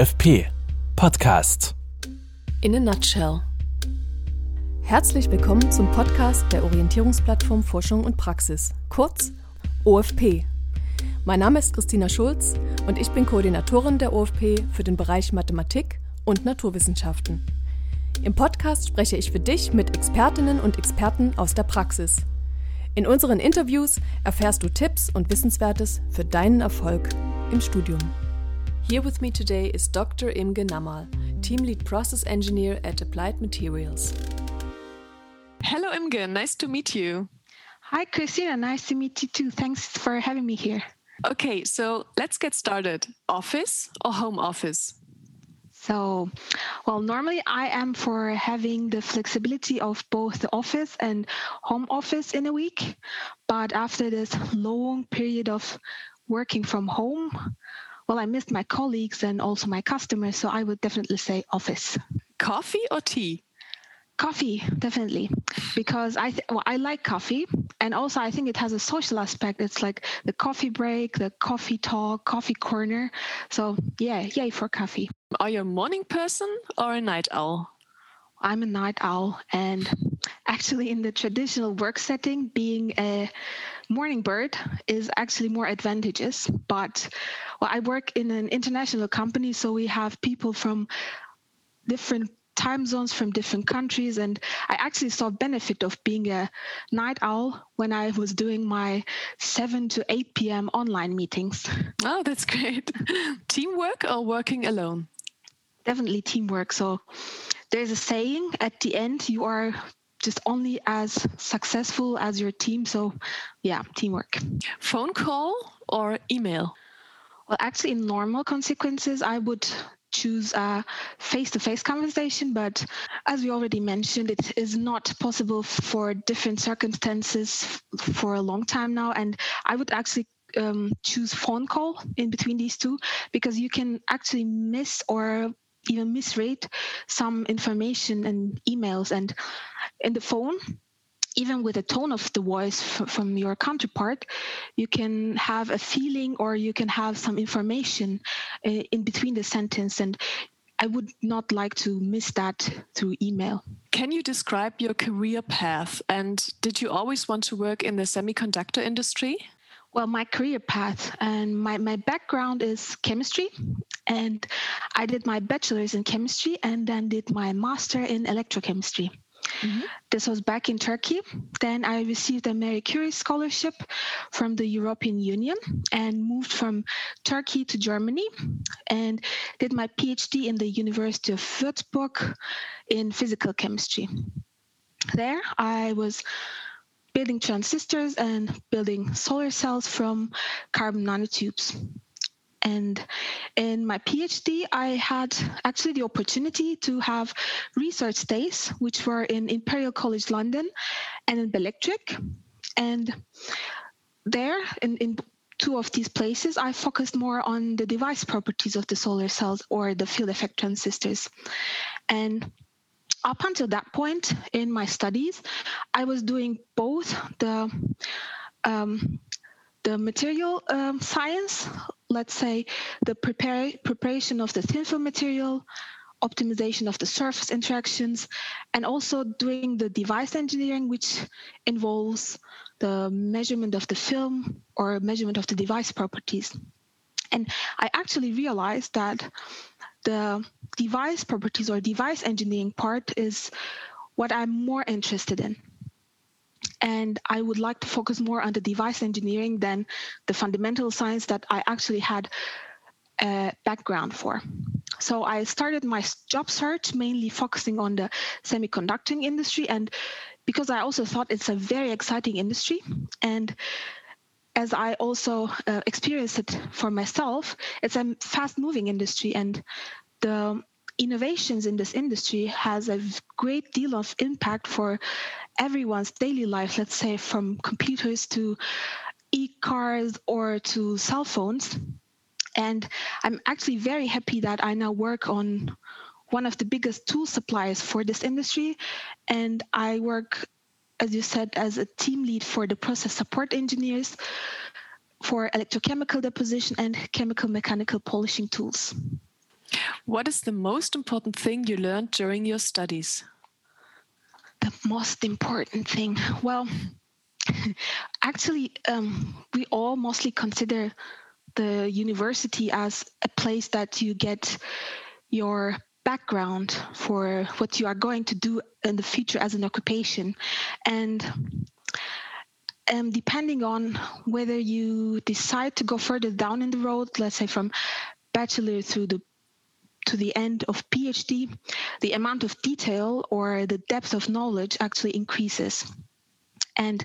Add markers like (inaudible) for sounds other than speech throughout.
OFP Podcast. In a nutshell. Herzlich willkommen zum Podcast der Orientierungsplattform Forschung und Praxis, kurz OFP. Mein Name ist Christina Schulz und ich bin Koordinatorin der OFP für den Bereich Mathematik und Naturwissenschaften. Im Podcast spreche ich für dich mit Expertinnen und Experten aus der Praxis. In unseren Interviews erfährst du Tipps und Wissenswertes für deinen Erfolg im Studium. Here with me today is Dr. Imge Namal, Team Lead Process Engineer at Applied Materials. Hello, Imge. Nice to meet you. Hi, Christina. Nice to meet you too. Thanks for having me here. Okay, so let's get started. Office or home office? So, well, normally I am for having the flexibility of both the office and home office in a week. But after this long period of working from home, well, I missed my colleagues and also my customers. So I would definitely say office. Coffee or tea? Coffee, definitely, because I th- well, I like coffee, and also I think it has a social aspect. It's like the coffee break, the coffee talk, coffee corner. So yeah, yay for coffee. Are you a morning person or a night owl? I'm a night owl, and actually, in the traditional work setting, being a morning bird is actually more advantageous. But well, I work in an international company, so we have people from different time zones from different countries and i actually saw benefit of being a night owl when i was doing my 7 to 8 p.m online meetings. Oh that's great. (laughs) Teamwork or working alone? Definitely teamwork. So there's a saying at the end you are just only as successful as your team. So yeah teamwork. Phone call or email? Well actually in normal consequences i would choose a face-to-face conversation but as we already mentioned it is not possible for different circumstances for a long time now. And i would actually um, choose phone call in between these two because you can actually miss or even misread some information and emails and in the phone even with the tone of the voice from your counterpart, you can have a feeling or you can have some information uh, in between the sentence. And I would not like to miss that through email. Can you describe your career path? And did you always want to work in the semiconductor industry? Well, my career path and my, my background is chemistry. And I did my bachelor's in chemistry and then did my master in electrochemistry. Mm-hmm. This was back in Turkey. Then I received a Marie Curie scholarship from the European Union and moved from Turkey to Germany and did my PhD in the University of Würzburg in physical chemistry. There, I was building transistors and building solar cells from carbon nanotubes. And in my PhD, I had actually the opportunity to have research days, which were in Imperial College London and in Belectric. And there, in, in two of these places, I focused more on the device properties of the solar cells or the field effect transistors. And up until that point in my studies, I was doing both the um, the material um, science, let's say the prepare, preparation of the thin film material, optimization of the surface interactions, and also doing the device engineering, which involves the measurement of the film or measurement of the device properties. And I actually realized that the device properties or device engineering part is what I'm more interested in and I would like to focus more on the device engineering than the fundamental science that I actually had a background for. So I started my job search mainly focusing on the semiconducting industry, and because I also thought it's a very exciting industry, and as I also uh, experienced it for myself, it's a fast-moving industry, and the innovations in this industry has a great deal of impact for everyone's daily life, let's say from computers to e-cars or to cell phones. And I'm actually very happy that I now work on one of the biggest tool suppliers for this industry. And I work, as you said, as a team lead for the process support engineers for electrochemical deposition and chemical mechanical polishing tools. What is the most important thing you learned during your studies? The most important thing? Well, (laughs) actually, um, we all mostly consider the university as a place that you get your background for what you are going to do in the future as an occupation. And um, depending on whether you decide to go further down in the road, let's say from bachelor through the to the end of PhD, the amount of detail or the depth of knowledge actually increases. And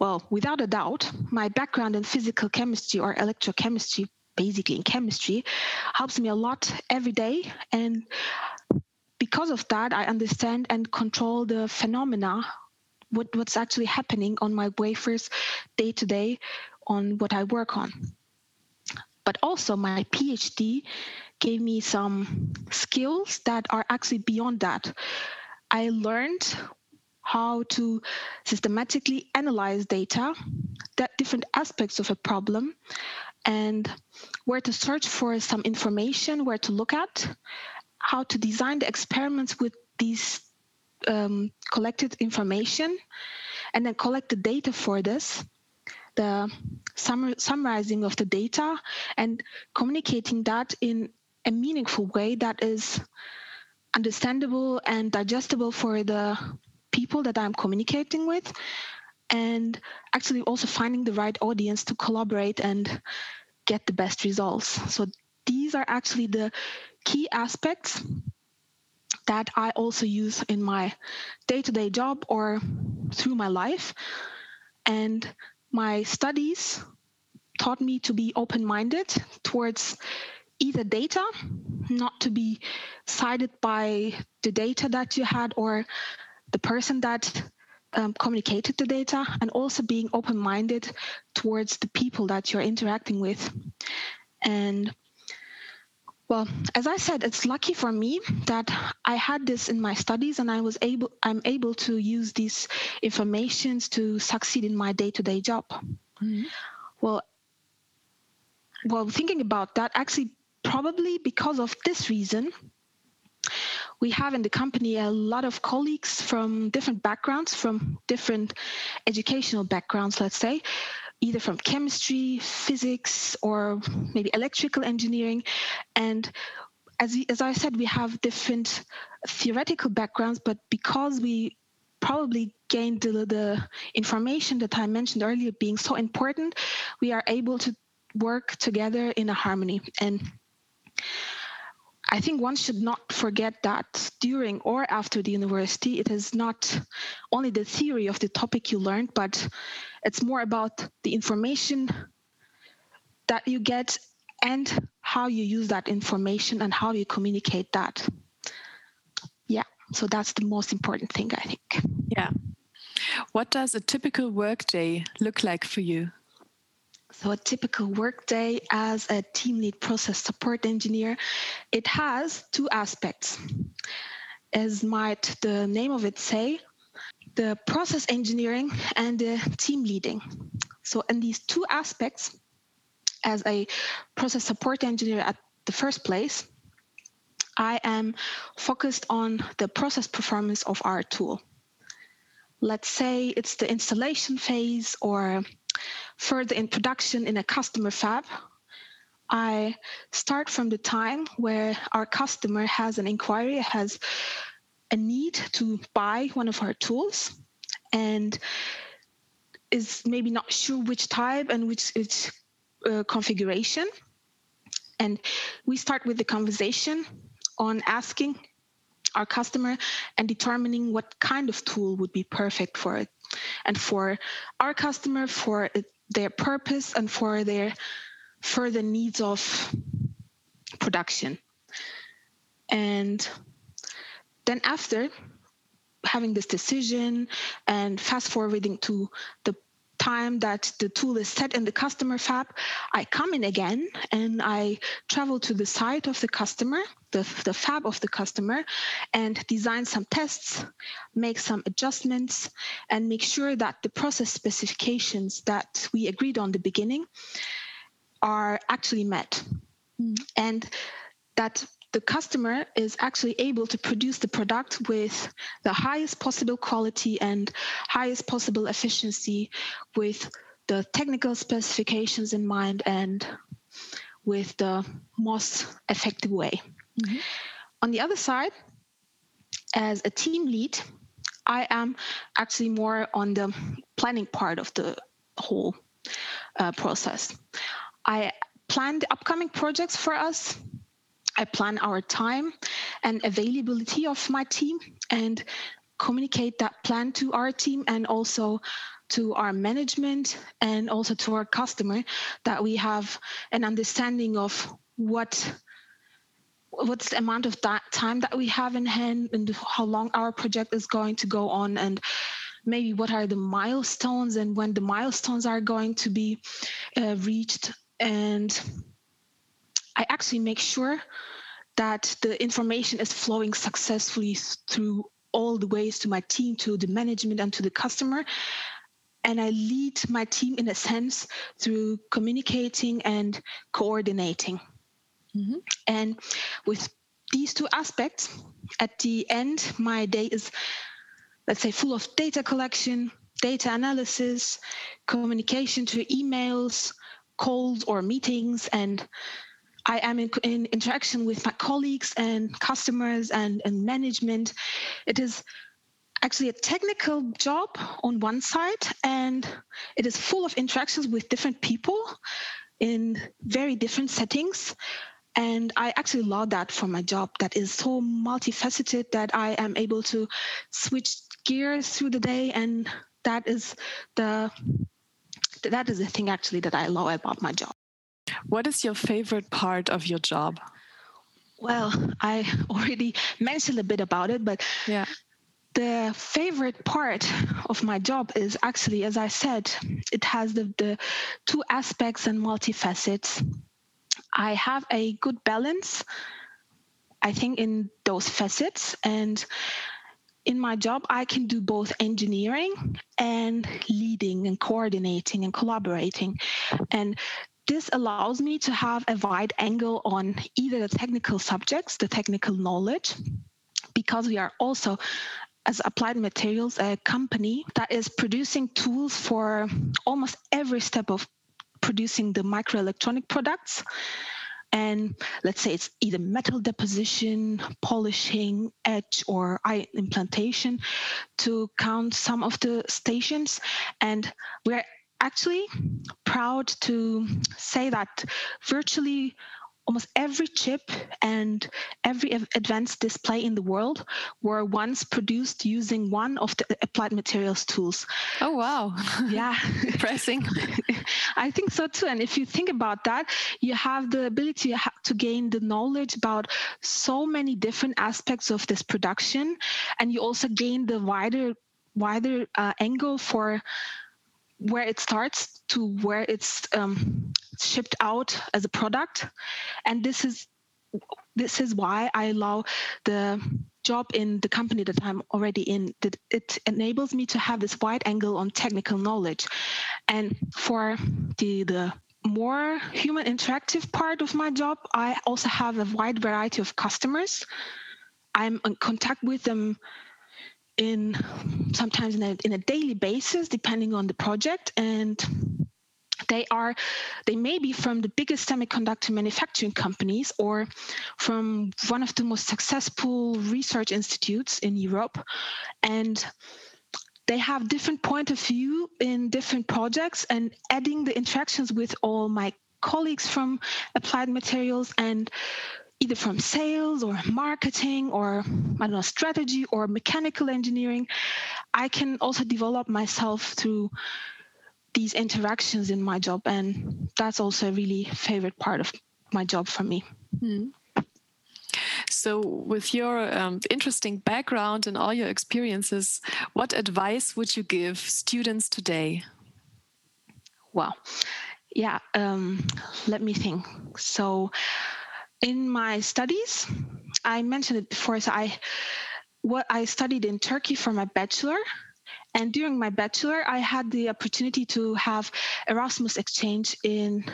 well, without a doubt, my background in physical chemistry or electrochemistry, basically in chemistry, helps me a lot every day. And because of that, I understand and control the phenomena, what, what's actually happening on my wafers day to day on what I work on. But also, my PhD gave me some skills that are actually beyond that. I learned how to systematically analyze data, that different aspects of a problem, and where to search for some information, where to look at, how to design the experiments with these um, collected information, and then collect the data for this, the summar- summarizing of the data, and communicating that in a meaningful way that is understandable and digestible for the people that I'm communicating with, and actually also finding the right audience to collaborate and get the best results. So these are actually the key aspects that I also use in my day to day job or through my life. And my studies taught me to be open minded towards either data, not to be sided by the data that you had or the person that um, communicated the data and also being open minded towards the people that you're interacting with. And well, as I said, it's lucky for me that I had this in my studies and I was able I'm able to use these informations to succeed in my day-to-day job. Mm-hmm. Well, well, thinking about that, actually probably because of this reason, we have in the company a lot of colleagues from different backgrounds, from different educational backgrounds, let's say, either from chemistry, physics, or maybe electrical engineering. And as, as I said, we have different theoretical backgrounds, but because we probably gained the, the information that I mentioned earlier being so important, we are able to work together in a harmony. And I think one should not forget that during or after the university, it is not only the theory of the topic you learned, but it's more about the information that you get and how you use that information and how you communicate that. Yeah, so that's the most important thing, I think. Yeah. What does a typical workday look like for you? So a typical workday as a team lead process support engineer, it has two aspects. As might the name of it say, the process engineering and the team leading. So in these two aspects, as a process support engineer at the first place, I am focused on the process performance of our tool. Let's say it's the installation phase or further in production in a customer fab, I start from the time where our customer has an inquiry, has a need to buy one of our tools, and is maybe not sure which type and which, which uh, configuration. And we start with the conversation on asking our customer and determining what kind of tool would be perfect for it and for our customer, for their purpose, and for their further needs of production. And then after having this decision and fast forwarding to the time that the tool is set in the customer fab, I come in again and I travel to the site of the customer, the, the fab of the customer, and design some tests, make some adjustments, and make sure that the process specifications that we agreed on the beginning are actually met. Mm. And that the customer is actually able to produce the product with the highest possible quality and highest possible efficiency with the technical specifications in mind and with the most effective way. Mm-hmm. On the other side, as a team lead, I am actually more on the planning part of the whole uh, process. I plan the upcoming projects for us. I plan our time and availability of my team and communicate that plan to our team and also to our management and also to our customer that we have an understanding of what what's the amount of that time that we have in hand and how long our project is going to go on and maybe what are the milestones and when the milestones are going to be uh, reached and i actually make sure that the information is flowing successfully through all the ways to my team to the management and to the customer and I lead my team in a sense through communicating and coordinating. Mm-hmm. And with these two aspects, at the end, my day is, let's say, full of data collection, data analysis, communication to emails, calls, or meetings, and I am in, in interaction with my colleagues and customers and, and management. It is actually a technical job on one side, and it is full of interactions with different people in very different settings. And I actually love that for my job that is so multifaceted that I am able to switch gears through the day. And that is the that is the thing actually that I love about my job. What is your favorite part of your job? Well, I (laughs) already mentioned a bit about it, but yeah the favorite part of my job is actually, as I said, it has the, the two aspects and multifacets. I have a good balance, I think, in those facets. And in my job, I can do both engineering and leading and coordinating and collaborating. And this allows me to have a wide angle on either the technical subjects, the technical knowledge, because we are also as Applied Materials, a company that is producing tools for almost every step of producing the microelectronic products. And let's say it's either metal deposition, polishing, etch, or ion implantation to count some of the stations. And we're actually proud to say that virtually almost every chip and every advanced display in the world were once produced using one of the applied materials tools. Oh, wow. Yeah. (laughs) Impressing. (laughs) I think so too. And if you think about that, you have the ability to gain the knowledge about so many different aspects of this production. And you also gain the wider wider uh, angle for where it starts to where it's um, shipped out as a product. And this is this is why i allow the job in the company that i'm already in that it enables me to have this wide angle on technical knowledge. And for the the more human interactive part of my job i also have a wide variety of customers. I'm in contact with them in sometimes in a, in a daily basis depending on the project. And they are they may be from the biggest semiconductor manufacturing companies or from one of the most successful research institutes in europe. And they have different point of view in different projects and adding the interactions with all my colleagues from applied materials and either from sales or marketing or I don't know strategy or mechanical engineering I can also develop myself through these interactions in my job and that's also a really favorite part of my job for me mm. So, with your um, interesting background and all your experiences, what advice would you give students today? Well, yeah, um, let me think. So, in my studies, I mentioned it before. So, I what I studied in Turkey for my bachelor, and during my bachelor, I had the opportunity to have Erasmus exchange in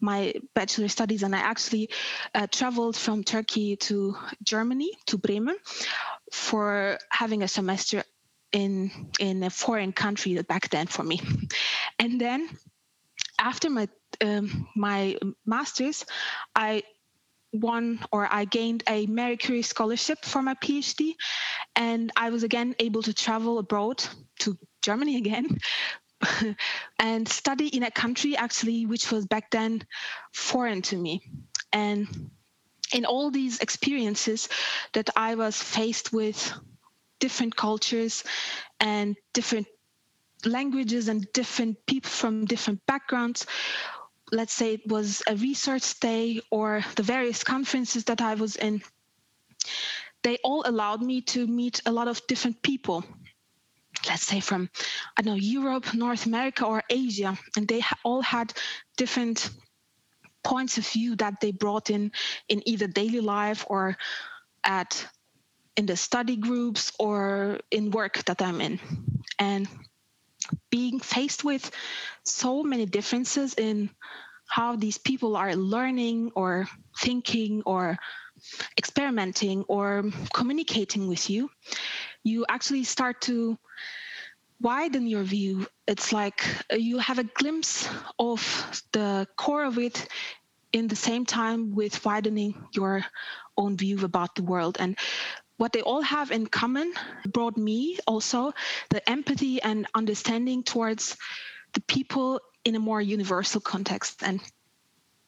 my bachelor studies, and I actually uh, traveled from Turkey to Germany to Bremen for having a semester in in a foreign country back then for me, and then after my um, my masters, I won or I gained a Marie Curie scholarship for my PhD, and I was again able to travel abroad to Germany again. (laughs) and study in a country actually which was back then foreign to me and in all these experiences that i was faced with different cultures and different languages and different people from different backgrounds let's say it was a research stay or the various conferences that I was in, they all allowed me to meet a lot of different people. Let's say from, I don't know, Europe, North America, or Asia, and they all had different points of view that they brought in in either daily life or at in the study groups or in work that I'm in. And being faced with so many differences in how these people are learning or thinking or experimenting or communicating with you, you actually start to widen your view. It's like uh, you have a glimpse of the core of it in the same time with widening your own view about the world. And what they all have in common brought me also the empathy and understanding towards the people in a more universal context. And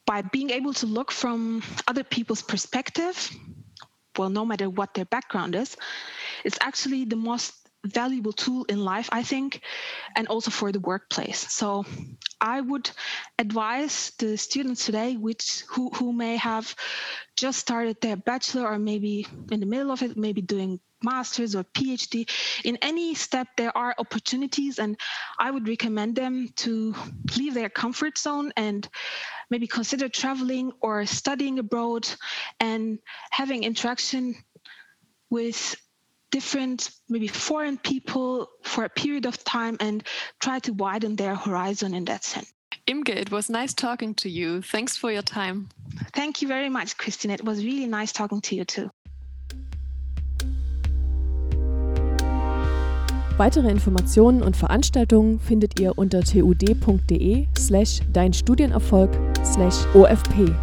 by being able to look from other people's perspective, well, no matter what their background is, it's actually the most valuable tool in life, I think, and also for the workplace. So I would advise the students today, which who, who may have just started their bachelor or maybe in the middle of it, maybe doing master's or PhD. In any step, there are opportunities, and I would recommend them to leave their comfort zone and maybe consider traveling or studying abroad and having interaction with different, maybe foreign people for a period of time and try to widen their horizon in that sense. Imke, it was nice talking to you. Thanks for your time. Thank you very much, Christine. It was really nice talking to you too. Weitere Informationen und Veranstaltungen findet ihr unter tud.de slash dein Studienerfolg slash OFP.